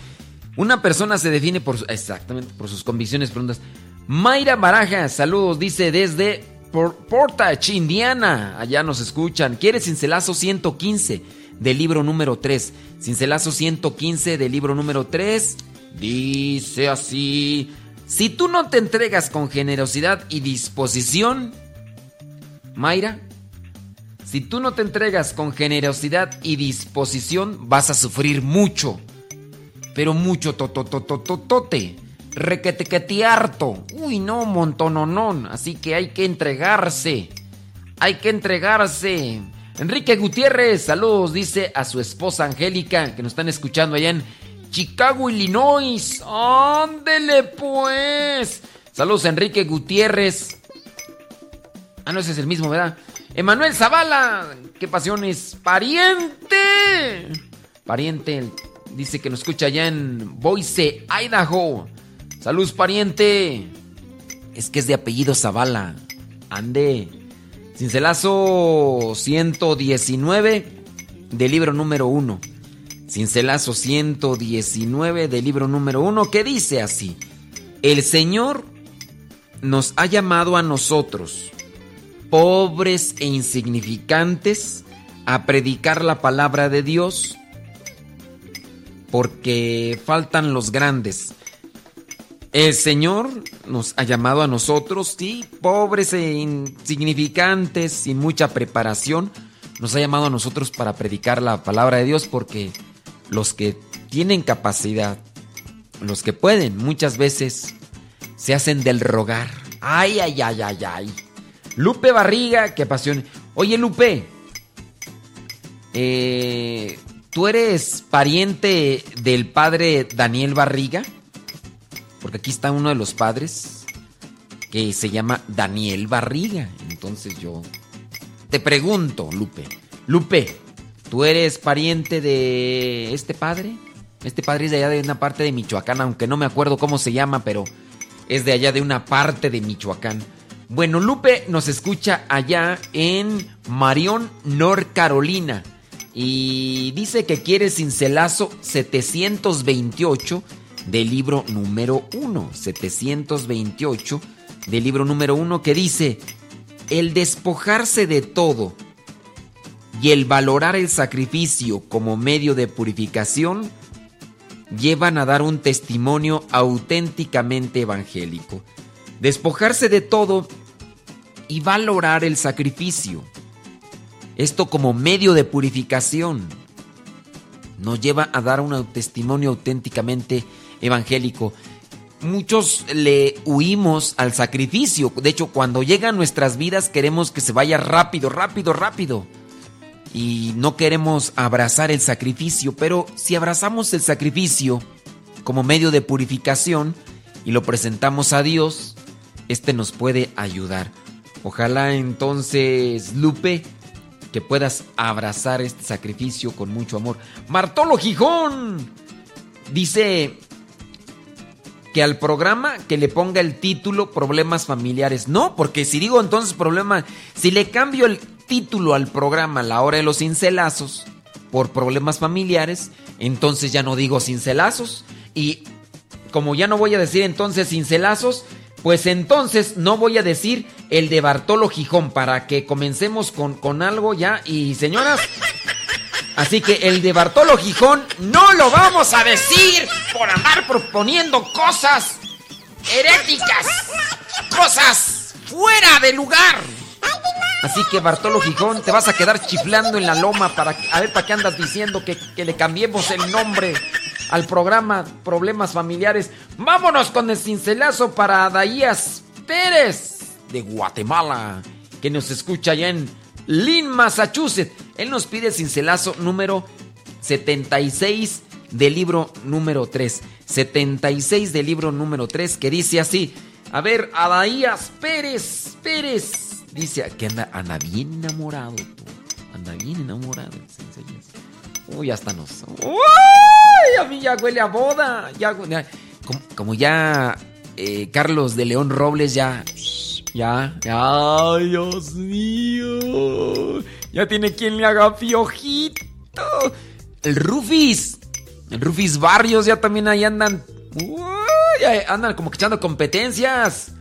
Una persona se define por. exactamente, por sus convicciones profundas. Mayra Baraja, saludos, dice desde Por- Portage, Indiana. Allá nos escuchan. ¿Quiere cincelazo 115 del libro número 3? Cincelazo 115 del libro número 3. Dice así. Si tú no te entregas con generosidad y disposición, Mayra, si tú no te entregas con generosidad y disposición, vas a sufrir mucho. Pero mucho tototototote. Requetequete harto. Uy, no, montononón. Así que hay que entregarse. Hay que entregarse. Enrique Gutiérrez, saludos, dice a su esposa Angélica, que nos están escuchando allá en Chicago, Illinois. Ándele pues. Saludos, Enrique Gutiérrez. Ah, no, ese es el mismo, ¿verdad? Emanuel Zavala, qué pasiones. Pariente. Pariente, dice que nos escucha allá en Boise, Idaho. Saludos, pariente. Es que es de apellido Zavala. Ande. Cincelazo 119 del libro número 1. Cincelazo 119 del libro número 1 que dice así. El Señor nos ha llamado a nosotros, pobres e insignificantes, a predicar la palabra de Dios, porque faltan los grandes. El Señor nos ha llamado a nosotros, sí, pobres e insignificantes, sin mucha preparación, nos ha llamado a nosotros para predicar la palabra de Dios, porque los que tienen capacidad, los que pueden, muchas veces se hacen del rogar. Ay, ay, ay, ay, ay. Lupe Barriga, qué pasión. Oye, Lupe, eh, ¿tú eres pariente del padre Daniel Barriga? Porque aquí está uno de los padres que se llama Daniel Barriga. Entonces yo te pregunto, Lupe. Lupe, ¿tú eres pariente de este padre? Este padre es de allá de una parte de Michoacán, aunque no me acuerdo cómo se llama, pero es de allá de una parte de Michoacán. Bueno, Lupe nos escucha allá en Marion, North Carolina. Y dice que quiere cincelazo 728 del libro número 1. 728 del libro número 1 que dice, el despojarse de todo y el valorar el sacrificio como medio de purificación llevan a dar un testimonio auténticamente evangélico. Despojarse de todo y valorar el sacrificio. Esto como medio de purificación nos lleva a dar un testimonio auténticamente evangélico. Muchos le huimos al sacrificio. De hecho, cuando llega a nuestras vidas queremos que se vaya rápido, rápido, rápido. Y no queremos abrazar el sacrificio. Pero si abrazamos el sacrificio como medio de purificación y lo presentamos a Dios, este nos puede ayudar. Ojalá entonces, Lupe, que puedas abrazar este sacrificio con mucho amor. Martolo Gijón dice que al programa que le ponga el título problemas familiares. No, porque si digo entonces problema, si le cambio el título al programa La hora de los cincelazos por problemas familiares, entonces ya no digo cincelazos y como ya no voy a decir entonces cincelazos, pues entonces no voy a decir el de Bartolo Gijón para que comencemos con, con algo ya. Y señoras, así que el de Bartolo Gijón no lo vamos a decir por andar proponiendo cosas heréticas, cosas fuera de lugar. Así que Bartolo Gijón, te vas a quedar chiflando en la loma para a ver para qué andas diciendo que, que le cambiemos el nombre al programa Problemas Familiares. Vámonos con el cincelazo para Adaías Pérez de Guatemala, que nos escucha allá en Lynn, Massachusetts. Él nos pide el cincelazo número 76 del libro número 3. 76 del libro número 3, que dice así. A ver, Adaías Pérez, Pérez. Dice que anda, bien enamorado. Anda bien enamorado. Uy, hasta nos. ¡Uy! A mí ya huele a boda. Ya, como, ya eh, Carlos de León Robles ya. Ya, ya. ¡Ay, Dios mío! Ya tiene quien le haga piojito. El Rufis. El Rufis Barrios ya también ahí andan. Andan como que echando competencias.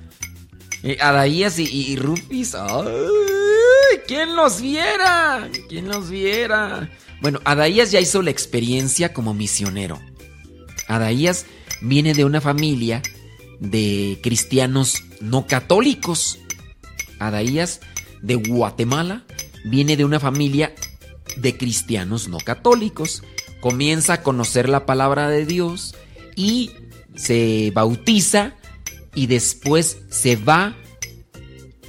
Eh, Adaías y, y, Rufis. ¡Ay! ¿Quién los viera? ¿Quién los viera? Bueno, Adaías ya hizo la experiencia como misionero. Adaías viene de una familia de cristianos no católicos. Adaías de Guatemala viene de una familia de cristianos no católicos. Comienza a conocer la palabra de Dios y se bautiza y después se va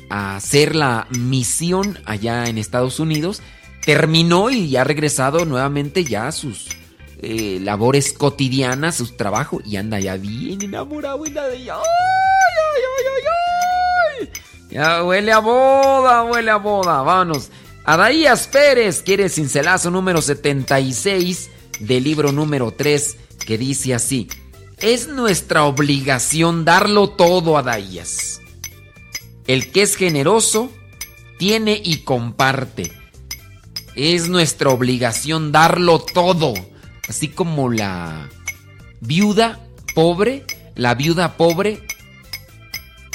a hacer la misión allá en Estados Unidos terminó y ha regresado nuevamente ya a sus eh, labores cotidianas, su trabajo, y anda ya bien enamorado y de ella. ¡Ay, ay, ay, ay, Ya huele a boda, huele a boda. Vámonos. Adaías Pérez quiere cincelazo número 76 del libro número 3 que dice así. Es nuestra obligación darlo todo, Adaías. El que es generoso, tiene y comparte. Es nuestra obligación darlo todo. Así como la viuda pobre, la viuda pobre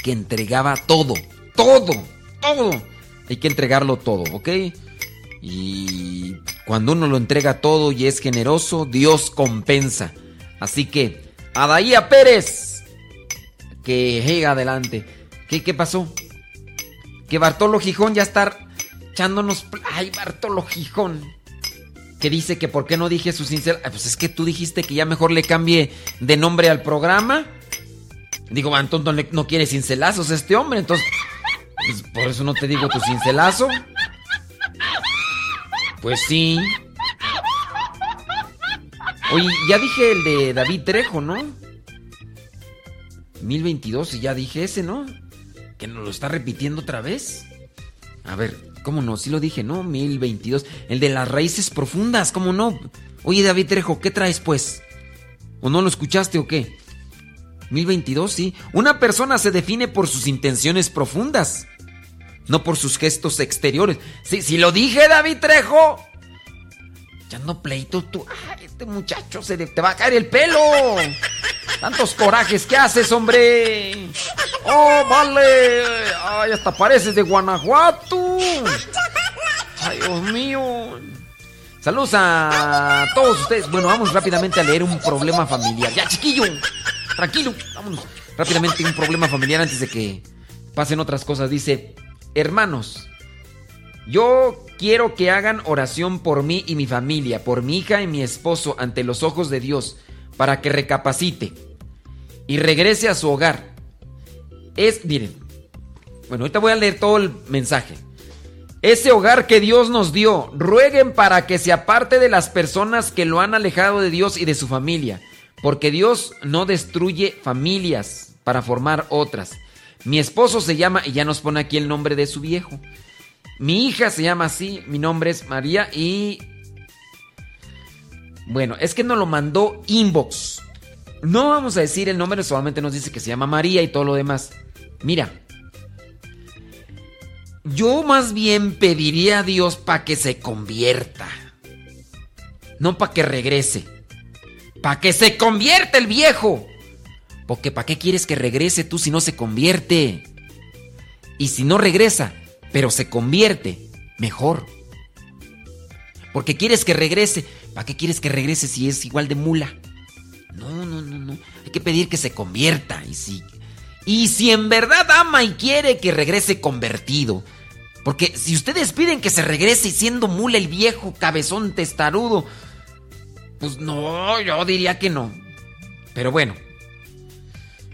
que entregaba todo, todo, todo. Hay que entregarlo todo, ¿ok? Y cuando uno lo entrega todo y es generoso, Dios compensa. Así que, Adaía Pérez, que llega adelante. ¿Qué, ¿Qué pasó? Que Bartolo Gijón ya está echándonos. Ay, Bartolo Gijón. Que dice que por qué no dije su sincera. Pues es que tú dijiste que ya mejor le cambie de nombre al programa. Digo, entonces no, no quiere cincelazos este hombre, entonces. Pues por eso no te digo tu cincelazo. Pues sí. Oye, ya dije el de David Trejo, ¿no? 1022, y ya dije ese, ¿no? Que nos lo está repitiendo otra vez. A ver, ¿cómo no? Sí lo dije, ¿no? 1022. El de las raíces profundas, ¿cómo no? Oye, David Trejo, ¿qué traes pues? ¿O no lo escuchaste o qué? 1022, sí. Una persona se define por sus intenciones profundas, no por sus gestos exteriores. Sí, si lo dije, David Trejo. Ya no pleito tú. Ay, este muchacho se te va a caer el pelo. Tantos corajes que haces, hombre. Oh, vale. Ay, hasta pareces de Guanajuato. Ay, Dios mío. Saludos a todos ustedes. Bueno, vamos rápidamente a leer un problema familiar. Ya, chiquillo. Tranquilo. Vámonos. Rápidamente un problema familiar antes de que pasen otras cosas. Dice, hermanos, yo quiero que hagan oración por mí y mi familia, por mi hija y mi esposo ante los ojos de Dios, para que recapacite y regrese a su hogar. Es, miren, bueno, ahorita voy a leer todo el mensaje. Ese hogar que Dios nos dio, rueguen para que se aparte de las personas que lo han alejado de Dios y de su familia, porque Dios no destruye familias para formar otras. Mi esposo se llama, y ya nos pone aquí el nombre de su viejo. Mi hija se llama así, mi nombre es María y... Bueno, es que nos lo mandó inbox. No vamos a decir el nombre, solamente nos dice que se llama María y todo lo demás. Mira, yo más bien pediría a Dios para que se convierta. No para que regrese. Para que se convierta el viejo. Porque ¿para qué quieres que regrese tú si no se convierte? Y si no regresa, pero se convierte, mejor. Porque quieres que regrese. ¿Para qué quieres que regrese si es igual de mula? No, no, no, no. Hay que pedir que se convierta. Y si, y si en verdad ama y quiere que regrese convertido. Porque si ustedes piden que se regrese siendo mula el viejo cabezón testarudo, pues no, yo diría que no. Pero bueno,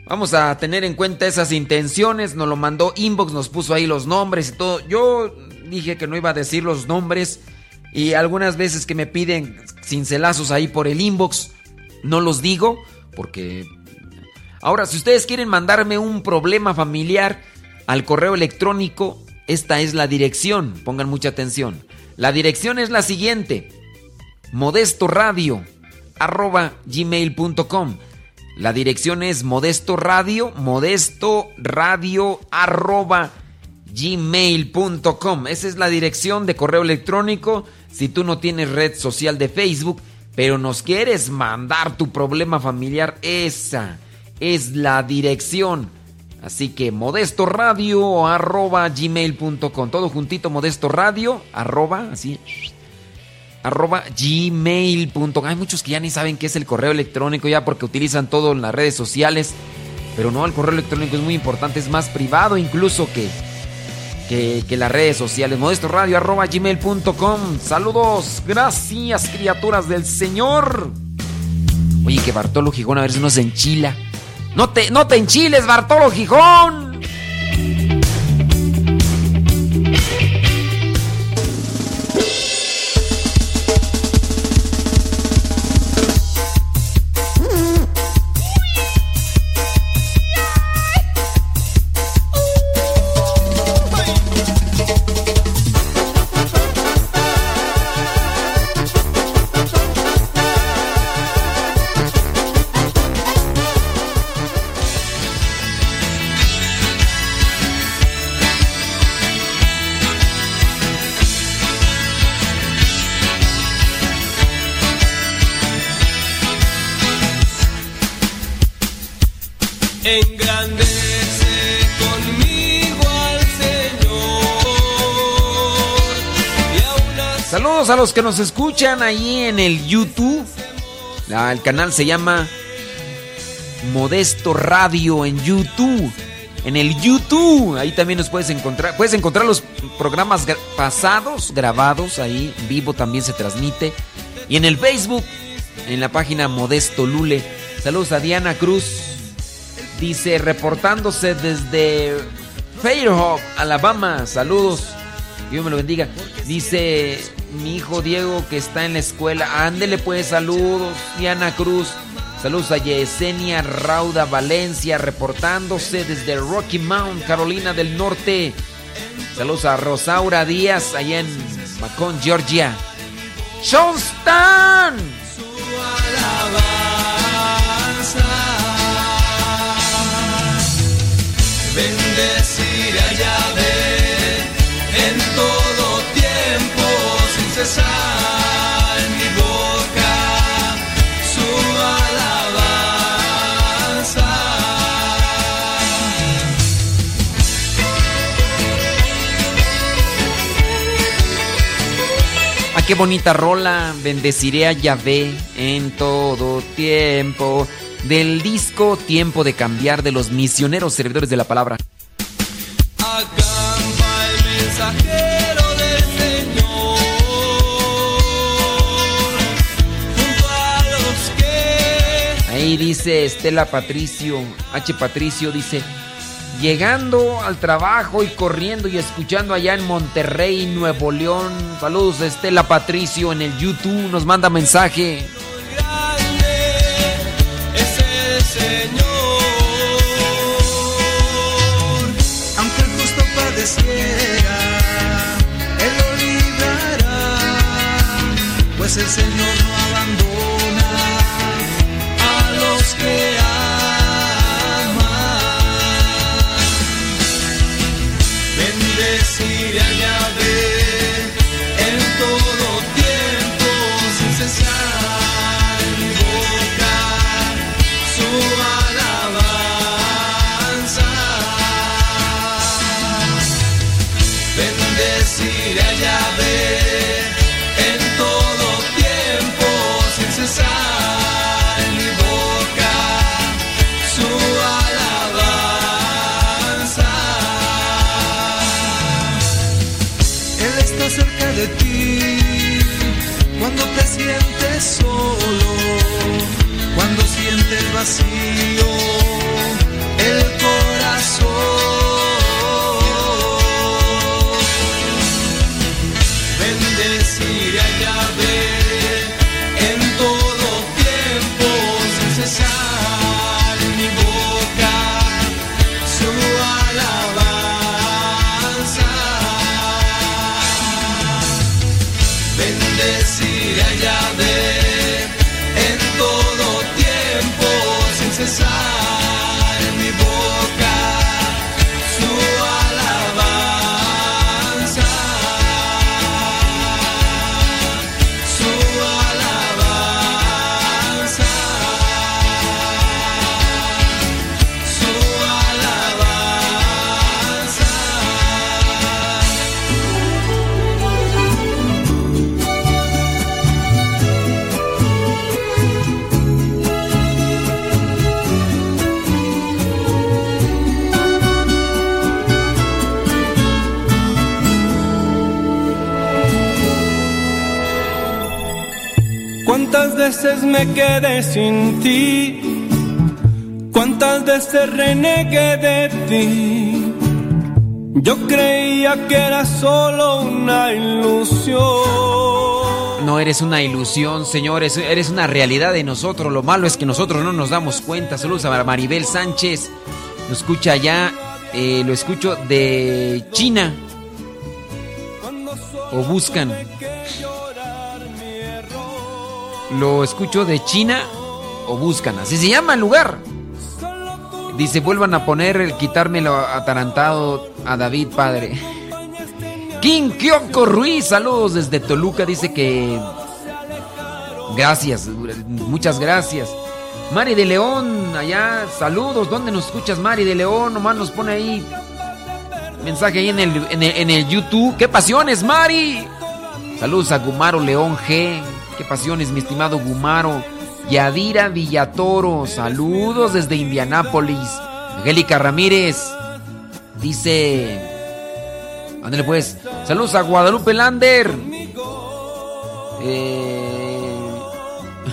vamos a tener en cuenta esas intenciones. Nos lo mandó Inbox, nos puso ahí los nombres y todo. Yo dije que no iba a decir los nombres. Y algunas veces que me piden cincelazos ahí por el inbox, no los digo porque... Ahora, si ustedes quieren mandarme un problema familiar al correo electrónico, esta es la dirección. Pongan mucha atención. La dirección es la siguiente. Modestoradio arroba gmail.com La dirección es modestoradio, modestoradio arroba gmail.com Esa es la dirección de correo electrónico. Si tú no tienes red social de Facebook, pero nos quieres mandar tu problema familiar, esa es la dirección. Así que modesto radio arroba gmail.com. Todo juntito, modesto radio arroba, así, arroba gmail.com. Hay muchos que ya ni saben qué es el correo electrónico ya porque utilizan todo en las redes sociales. Pero no, el correo electrónico es muy importante, es más privado incluso que, que, las redes sociales. Modesto radio arroba gmail.com. Saludos, gracias criaturas del Señor. Oye, que Bartolo Gijón a ver si nos enchila. No te, no te enchiles, Bartolo Gijón. Los que nos escuchan ahí en el YouTube. El canal se llama Modesto Radio en YouTube. En el YouTube, ahí también nos puedes encontrar. Puedes encontrar los programas gra- pasados, grabados, ahí vivo también se transmite. Y en el Facebook, en la página Modesto Lule. Saludos a Diana Cruz. Dice, reportándose desde Fairhope, Alabama. Saludos. Dios me lo bendiga. Dice, mi hijo Diego que está en la escuela. Ándele pues, saludos. Diana Cruz. Saludos a Yesenia Rauda Valencia, reportándose desde Rocky Mount, Carolina del Norte. Saludos a Rosaura Díaz, allá en Macon, Georgia. ¡Johnston! Qué bonita rola. Bendeciré a Yahvé en todo tiempo. Del disco Tiempo de Cambiar de los misioneros servidores de la palabra. Acampa el mensajero del Señor junto a los que Ahí dice Estela Patricio, H. Patricio dice, llegando al trabajo y corriendo y escuchando allá en Monterrey, Nuevo León. Saludos Estela Patricio en el YouTube, nos manda mensaje. Señor. Aunque el justo padeciera, Él lo librará, pues el Señor no cuando te sientes solo, cuando sientes vacío veces me quedé sin ti? ¿Cuántas veces renegué de ti? Yo creía que era solo una ilusión. No eres una ilusión, señores, eres una realidad de nosotros. Lo malo es que nosotros no nos damos cuenta. Saludos a Maribel Sánchez. Lo escucha allá, eh, lo escucho de China. O buscan. Lo escucho de China o buscan. Así se llama el lugar. Dice, vuelvan a poner el quitarme lo atarantado a David, padre. King Kyoko Ruiz, saludos desde Toluca. Dice que. Gracias, muchas gracias. Mari de León, allá, saludos. ¿Dónde nos escuchas, Mari de León? Nomás nos pone ahí. Mensaje ahí en el, en el, en el YouTube. ¡Qué pasiones, Mari! Saludos a Gumaro León G. ¡Qué pasiones, mi estimado Gumaro! Yadira Villatoro, saludos desde Indianápolis. Angélica Ramírez dice. Ándale pues. Saludos a Guadalupe Lander. Eh,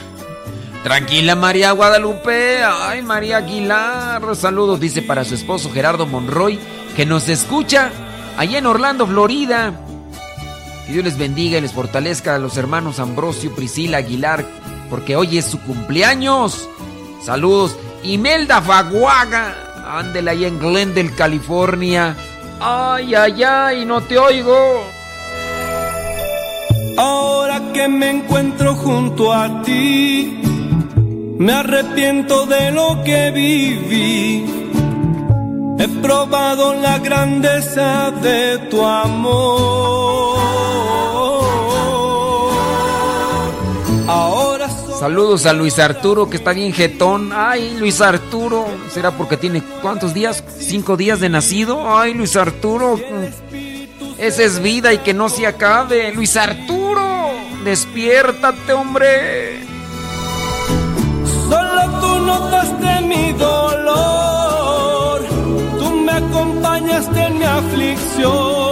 Tranquila María Guadalupe. Ay, María Aguilar. Saludos, dice para su esposo Gerardo Monroy, que nos escucha allá en Orlando, Florida. Que Dios les bendiga y les fortalezca a los hermanos Ambrosio, Priscila, Aguilar, porque hoy es su cumpleaños. Saludos. Imelda Faguaga, ándele ahí en Glendale, California. Ay, ay, ay, no te oigo. Ahora que me encuentro junto a ti, me arrepiento de lo que viví. He probado la grandeza de tu amor. Saludos a Luis Arturo que está bien jetón. Ay, Luis Arturo. ¿Será porque tiene cuántos días? ¿Cinco días de nacido? Ay, Luis Arturo. Esa es vida y que no se acabe. Luis Arturo, despiértate, hombre. Solo tú notaste mi dolor. Tú me acompañaste en mi aflicción.